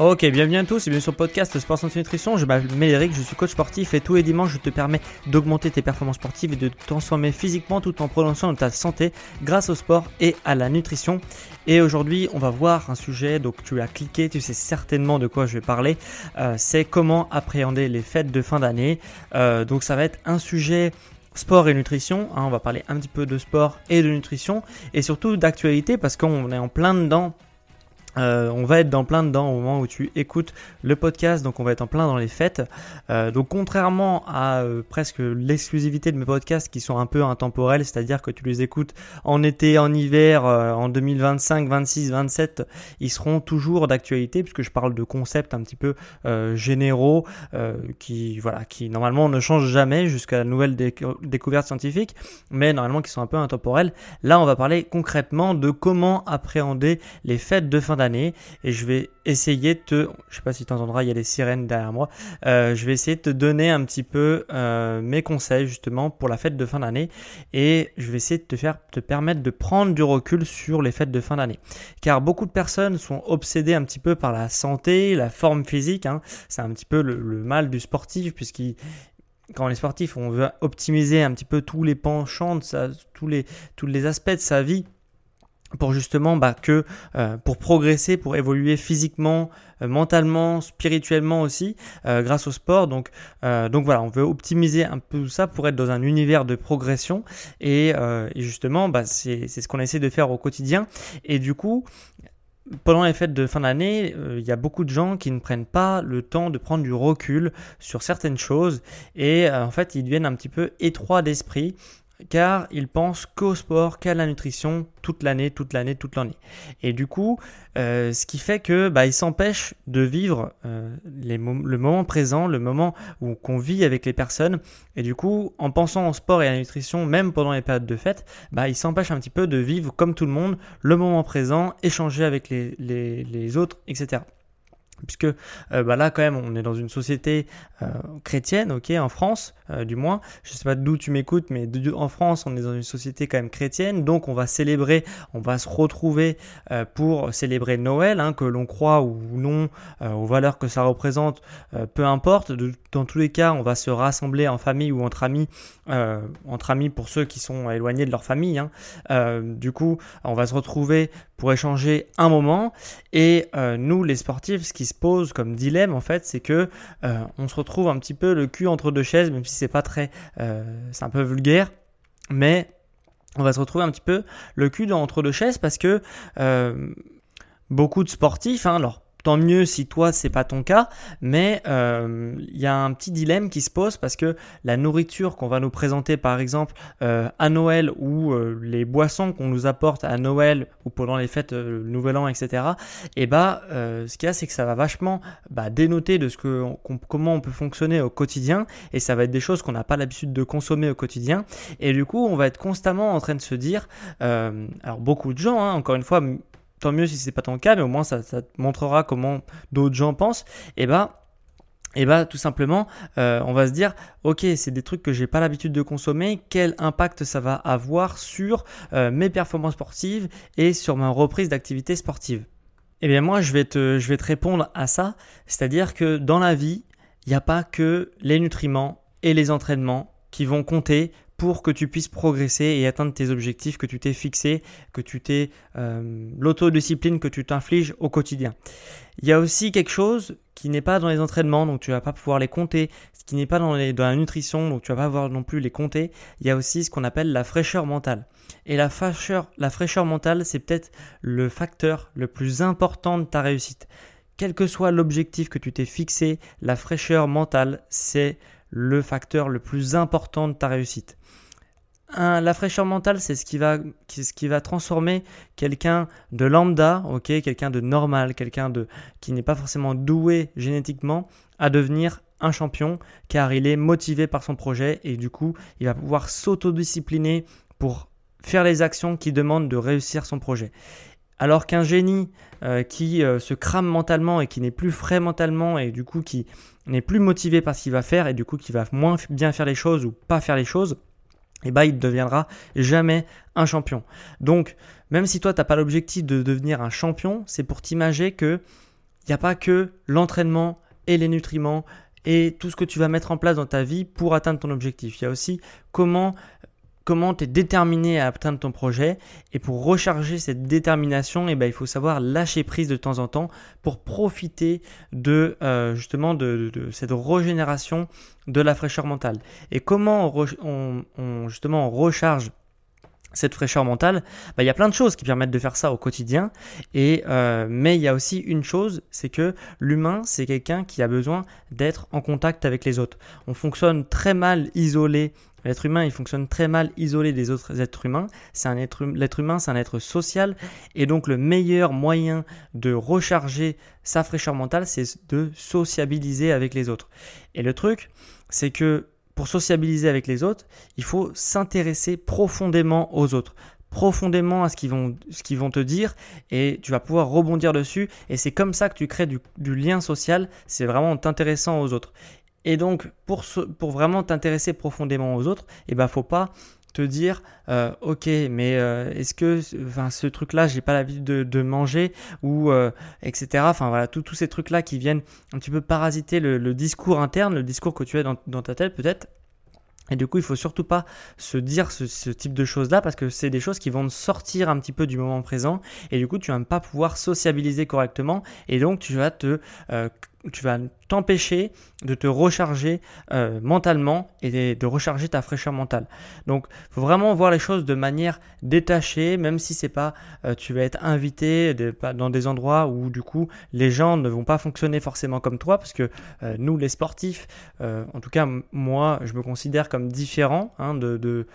Ok, bienvenue à tous et bienvenue sur le podcast Sport Santé Nutrition. Je m'appelle Eric, je suis coach sportif et tous les dimanches je te permets d'augmenter tes performances sportives et de te transformer physiquement tout en prononçant ta santé grâce au sport et à la nutrition. Et aujourd'hui, on va voir un sujet, donc tu as cliqué, tu sais certainement de quoi je vais parler. Euh, c'est comment appréhender les fêtes de fin d'année. Euh, donc ça va être un sujet sport et nutrition. Hein, on va parler un petit peu de sport et de nutrition et surtout d'actualité parce qu'on est en plein dedans euh, on va être dans plein dedans au moment où tu écoutes le podcast, donc on va être en plein dans les fêtes. Euh, donc contrairement à euh, presque l'exclusivité de mes podcasts qui sont un peu intemporels, c'est-à-dire que tu les écoutes en été, en hiver, en 2025, 26, 27, ils seront toujours d'actualité puisque je parle de concepts un petit peu généraux qui voilà qui normalement ne changent jamais jusqu'à la nouvelle découverte scientifique, mais normalement qui sont un peu intemporels. Là, on va parler concrètement de comment appréhender les fêtes de fin d'année et je vais essayer de te, je sais pas si tu entendras, il y a des sirènes derrière moi, euh, je vais essayer de te donner un petit peu euh, mes conseils justement pour la fête de fin d'année et je vais essayer de te faire, te permettre de prendre du recul sur les fêtes de fin d'année. Car beaucoup de personnes sont obsédées un petit peu par la santé, la forme physique, hein. c'est un petit peu le, mal du sportif puisqu'il quand on est sportif, on veut optimiser un petit peu tous les penchants, de tous, les, tous les aspects de sa vie pour justement bah, que euh, pour progresser, pour évoluer physiquement, euh, mentalement, spirituellement aussi, euh, grâce au sport. Donc, donc voilà, on veut optimiser un peu tout ça pour être dans un univers de progression et, justement, bah, c'est ce qu'on essaie de faire au quotidien. Et du coup, pendant les fêtes de fin d'année, il y a beaucoup de gens qui ne prennent pas le temps de prendre du recul sur certaines choses et en fait ils deviennent un petit peu étroits d'esprit car ils pensent qu'au sport, qu'à la nutrition toute l'année, toute l'année, toute l'année. Et du coup, euh, ce qui fait que bah, ils s'empêchent de vivre euh, le moment présent, le moment où qu'on vit avec les personnes. Et du coup, en pensant au sport et à la nutrition, même pendant les périodes de fête, bah, ils s'empêchent un petit peu de vivre comme tout le monde, le moment présent, échanger avec les, les, les autres, etc puisque euh, bah là quand même on est dans une société euh, chrétienne, ok, en France euh, du moins. Je sais pas d'où tu m'écoutes, mais en France on est dans une société quand même chrétienne, donc on va célébrer, on va se retrouver pour célébrer Noël, hein, que l'on croit ou non aux valeurs que ça représente, peu importe. dans tous les cas, on va se rassembler en famille ou entre amis, entre amis pour ceux qui sont éloignés de leur famille. Hein. du coup, on va se retrouver pour échanger un moment. Et nous, les sportifs, ce qui se pose comme dilemme en fait, c'est que euh, on se retrouve un petit peu le cul entre deux chaises, même si c'est pas très, euh, c'est un peu vulgaire, mais on va se retrouver un petit peu le cul entre deux chaises parce que euh, beaucoup de sportifs, hein, alors Tant mieux si toi c'est pas ton cas, mais il euh, y a un petit dilemme qui se pose parce que la nourriture qu'on va nous présenter par exemple euh, à Noël ou euh, les boissons qu'on nous apporte à Noël ou pendant les fêtes le Nouvel An, etc. Et bah ce qu'il y a c'est que ça va vachement bah, dénoter de ce que comment on peut fonctionner au quotidien et ça va être des choses qu'on n'a pas l'habitude de consommer au quotidien et du coup on va être constamment en train de se dire alors beaucoup de gens hein, encore une fois mieux si c'est pas ton cas, mais au moins ça, te montrera comment d'autres gens pensent. Et bah, et bah tout simplement, euh, on va se dire, ok, c'est des trucs que j'ai pas l'habitude de consommer. Quel impact ça va avoir sur euh, mes performances sportives et sur ma reprise d'activité sportive? Eh bien moi, je vais te, je vais te répondre à ça. C'est-à-dire que dans la vie, il n'y a pas que les nutriments et les entraînements qui vont compter pour que tu puisses progresser et atteindre tes objectifs que tu t'es fixés, que tu t'es euh, l'autodiscipline que tu t'infliges au quotidien. Il y a aussi quelque chose qui n'est pas dans les entraînements, donc tu vas pas pouvoir les compter, ce qui n'est pas dans, la nutrition, donc tu vas pas pouvoir non plus les compter. Il y a aussi ce qu'on appelle la fraîcheur mentale. Et la fraîcheur, la fraîcheur mentale, c'est peut-être le facteur le plus important de ta réussite. Quel que soit l'objectif que tu t'es fixé, la fraîcheur mentale, c'est le facteur le plus important de ta réussite. la fraîcheur mentale, c'est ce qui va, ce qui va transformer quelqu'un de lambda, ok, quelqu'un de normal, quelqu'un de qui n'est pas forcément doué génétiquement, à devenir un champion, car il est motivé par son projet et du coup, il va pouvoir s'autodiscipliner pour faire les actions qui demandent de réussir son projet. Alors qu'un génie euh, qui euh, se crame mentalement et qui n'est plus frais mentalement et du coup qui n'est plus motivé par ce qu'il va faire et du coup qui va moins bien faire les choses ou pas faire les choses, eh ben, il ne deviendra jamais un champion. Donc, même si toi, tu n'as pas l'objectif de devenir un champion, c'est pour t'imager que il n'y a pas que l'entraînement et les nutriments et tout ce que tu vas mettre en place dans ta vie pour atteindre ton objectif. Il y a aussi comment comment tu es déterminé à atteindre ton projet. Et pour recharger cette détermination, eh ben, il faut savoir lâcher prise de temps en temps pour profiter de euh, justement de, cette régénération de la fraîcheur mentale. Et comment on, justement recharge cette fraîcheur mentale, bah, il y a plein de choses qui permettent de faire ça au quotidien. Euh, mais il y a aussi une chose, c'est que l'humain, c'est quelqu'un qui a besoin d'être en contact avec les autres. On fonctionne très mal isolé L'être humain, il fonctionne très mal isolé des autres êtres humains. C'est un être, hum, l'être humain, c'est un être social. Et donc, le meilleur moyen de recharger sa fraîcheur mentale, c'est de sociabiliser avec les autres. Et le truc, c'est que pour sociabiliser avec les autres, il faut s'intéresser profondément aux autres profondément à ce qu'ils vont, te dire et tu vas pouvoir rebondir dessus et c'est comme ça que tu crées du, du lien social, c'est vraiment intéressant aux autres. Et donc, pour, pour vraiment t'intéresser profondément aux autres, il eh ben, faut pas te dire, euh, ok, mais euh, est-ce que enfin, ce truc-là, j'ai pas l'habitude de, manger ou euh, etc. Enfin voilà, tous ces trucs-là qui viennent un petit peu parasiter le, discours interne, le discours que tu as dans, dans ta tête peut-être. Et du coup, il faut surtout pas se dire ce, type de choses-là parce que c'est des choses qui vont sortir un petit peu du moment présent et du coup, tu vas pas pouvoir sociabiliser correctement et donc tu vas te tu vas t'empêcher de te recharger euh, mentalement et de recharger ta fraîcheur mentale. Donc, faut vraiment voir les choses de manière détachée, même si c'est pas, euh, tu vas être invité dans des endroits où du coup les gens ne vont pas fonctionner forcément comme toi, parce que euh, nous les sportifs, en tout cas moi, je me considère comme différent hein, de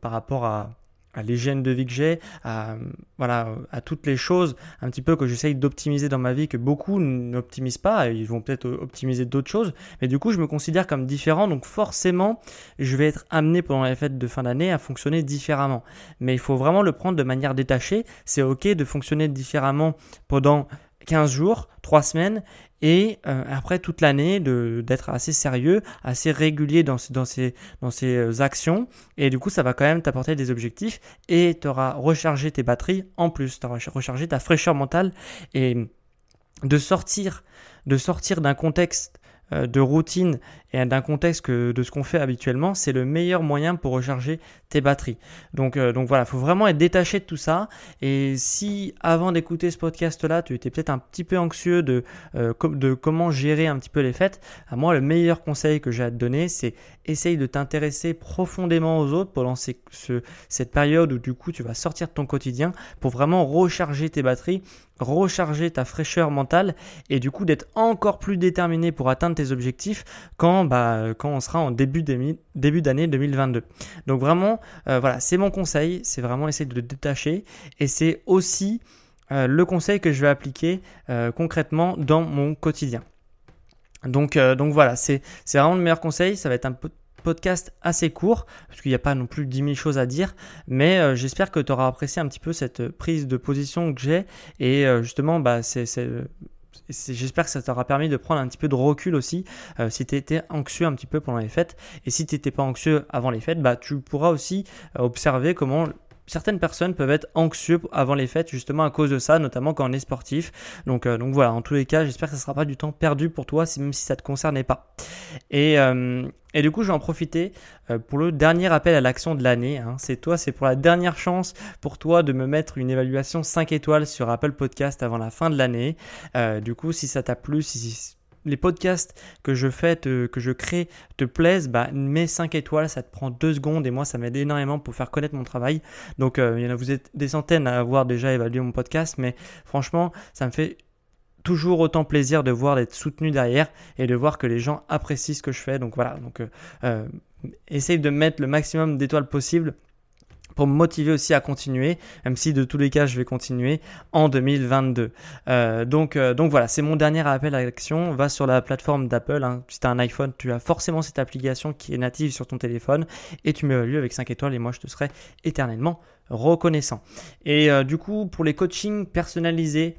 par rapport à à l'hygiène de vie que j'ai, à, voilà, à toutes les choses un petit peu que j'essaye d'optimiser dans ma vie que beaucoup n'optimisent pas, ils vont peut-être optimiser d'autres choses, mais du coup je me considère comme différent, donc forcément je vais être amené pendant les fêtes de fin d'année à fonctionner différemment. Mais il faut vraiment le prendre de manière détachée, c'est ok de fonctionner différemment pendant 15 jours, 3 semaines, et euh, après toute l'année d'être assez sérieux, assez régulier dans, dans, ces euh, actions, et du coup ça va quand même t'apporter des objectifs, et tu rechargé tes batteries en plus, tu auras rechargé ta fraîcheur mentale, et de sortir, de sortir d'un contexte euh, de routine et d'un contexte de ce qu'on fait habituellement, c'est le meilleur moyen pour recharger tes batteries. Donc, euh, voilà, il faut vraiment être détaché de tout ça. Et si avant d'écouter ce podcast-là, tu étais peut-être un petit peu anxieux de, euh, de comment gérer un petit peu les fêtes, à moi, le meilleur conseil que j'ai à te donner, c'est essaye de t'intéresser profondément aux autres pendant ce, cette période où du coup tu vas sortir de ton quotidien pour vraiment recharger tes batteries, recharger ta fraîcheur mentale et du coup d'être encore plus déterminé pour atteindre tes objectifs quand bah, quand on sera en début d'année 2022. Donc vraiment, euh, voilà, c'est mon conseil, c'est vraiment essayer de le détacher et c'est aussi euh, le conseil que je vais appliquer euh, concrètement dans mon quotidien. Donc, donc voilà, c'est vraiment le meilleur conseil, ça va être un podcast assez court, parce qu'il n'y a pas non plus 10 000 choses à dire, mais j'espère que tu auras apprécié un petit peu cette prise de position que j'ai, et justement, bah, c'est J'espère que ça t'aura permis de prendre un petit peu de recul aussi euh, si tu étais anxieux un petit peu pendant les fêtes. Et si tu n'étais pas anxieux avant les fêtes, bah, tu pourras aussi euh, observer comment certaines personnes peuvent être anxieux avant les fêtes justement à cause de ça, notamment quand on est sportif. Donc, euh, donc voilà, en tous les cas, j'espère que ça ne sera pas du temps perdu pour toi, même si ça ne te concernait pas. Et, et du coup, je vais en profiter euh, pour le dernier appel à l'action de l'année. Hein. C'est toi, c'est pour la dernière chance pour toi de me mettre une évaluation 5 étoiles sur Apple Podcast avant la fin de l'année. du coup, si ça t'a plu, si les podcasts que je fais, que je crée, te plaisent, bah, mets 5 étoiles, ça te prend 2 secondes et moi ça m'aide énormément pour faire connaître mon travail. Donc euh, il y en a, vous êtes des centaines à avoir déjà évalué mon podcast, mais franchement ça me fait toujours autant plaisir de voir d'être soutenu derrière et de voir que les gens apprécient ce que je fais. Donc voilà, donc euh, euh, essaye de mettre le maximum d'étoiles possible pour me motiver aussi à continuer, même si de tous les cas je vais continuer en 2022. Euh, donc, donc voilà, c'est mon dernier appel à l'action. Va sur la plateforme d'Apple. Hein. Si tu as un iPhone, tu as forcément cette application qui est native sur ton téléphone et tu m'évalues avec 5 étoiles et moi je te serai éternellement reconnaissant. Et du coup, pour les coachings personnalisés,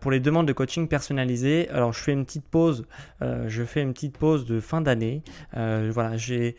pour les demandes de coaching personnalisées, alors je fais une petite pause, je fais une petite pause de fin d'année. voilà, j'ai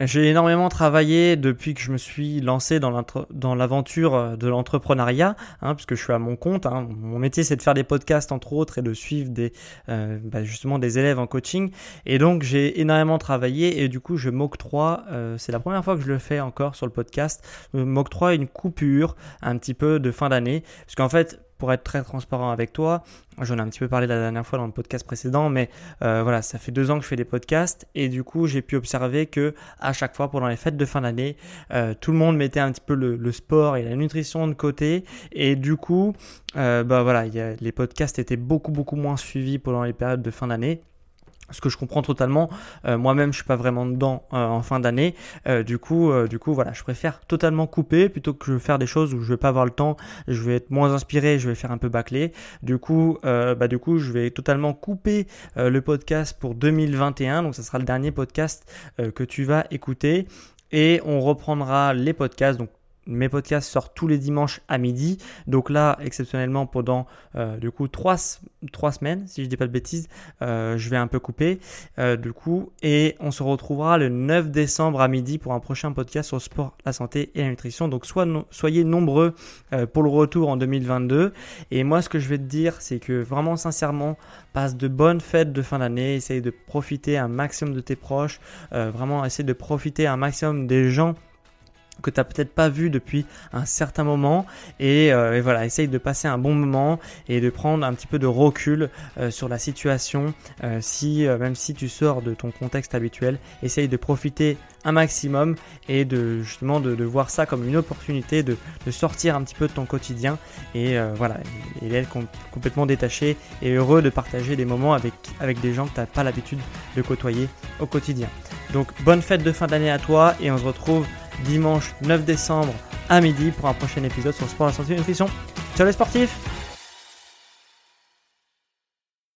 j'ai énormément travaillé depuis que je me suis lancé dans l'aventure euh, de l'entrepreneuriat, hein, puisque je suis à mon compte. Hein. Mon métier, c'est de faire des podcasts, entre autres, et de suivre des, euh, bah, justement des élèves en coaching. Et donc, j'ai énormément travaillé, et du coup, je m'octroie, euh, c'est la première fois que je le fais encore sur le podcast, je m'octroie une coupure un petit peu de fin d'année, puisqu'en fait, pour être très transparent avec toi, j'en ai un petit peu parlé la dernière fois dans le podcast précédent, mais euh, voilà, ça fait deux ans que je fais des podcasts et du coup j'ai pu observer que à chaque fois pendant les fêtes de fin d'année, euh, tout le monde mettait un petit peu le, sport et la nutrition de côté et du coup, euh, bah voilà, les podcasts étaient beaucoup beaucoup moins suivis pendant les périodes de fin d'année ce que je comprends totalement. Euh, moi-même, je suis pas vraiment dedans euh, en fin d'année. Euh, du coup, du coup, voilà, je préfère totalement couper plutôt que faire des choses où je vais pas avoir le temps. Je vais être moins inspiré, je vais faire un peu bâclé. Du coup, bah du coup, je vais totalement couper le podcast pour 2021. Donc, ça sera le dernier podcast que tu vas écouter et on reprendra les podcasts. Mes podcasts sortent tous les dimanches à midi. Donc là, exceptionnellement, pendant euh, du coup trois, semaines, si je dis pas de bêtises, euh, je vais un peu couper euh, du coup. Et on se retrouvera le 9 décembre à midi pour un prochain podcast sur sport, la santé et la nutrition. Donc soyez nombreux pour le retour en 2022. Et moi, ce que je vais te dire, c'est que vraiment sincèrement, passe de bonnes fêtes de fin d'année. Essaye de profiter un maximum de tes proches. vraiment, essaye de profiter un maximum des gens que tu n'as peut-être pas vu depuis un certain moment. Euh, et, voilà essaye de passer un bon moment et de prendre un petit peu de recul euh, sur la situation euh, si même si tu sors de ton contexte habituel essaye de profiter un maximum et de justement de, voir ça comme une opportunité de, sortir un petit peu de ton quotidien. Et voilà et d'être complètement détaché et heureux de partager des moments avec, avec des gens que tu n'as pas l'habitude de côtoyer au quotidien. Donc bonne fête de fin d'année à toi et on se retrouve dimanche 9 décembre à midi pour un prochain épisode sur Sport, la santé et nutrition. Ciao les sportifs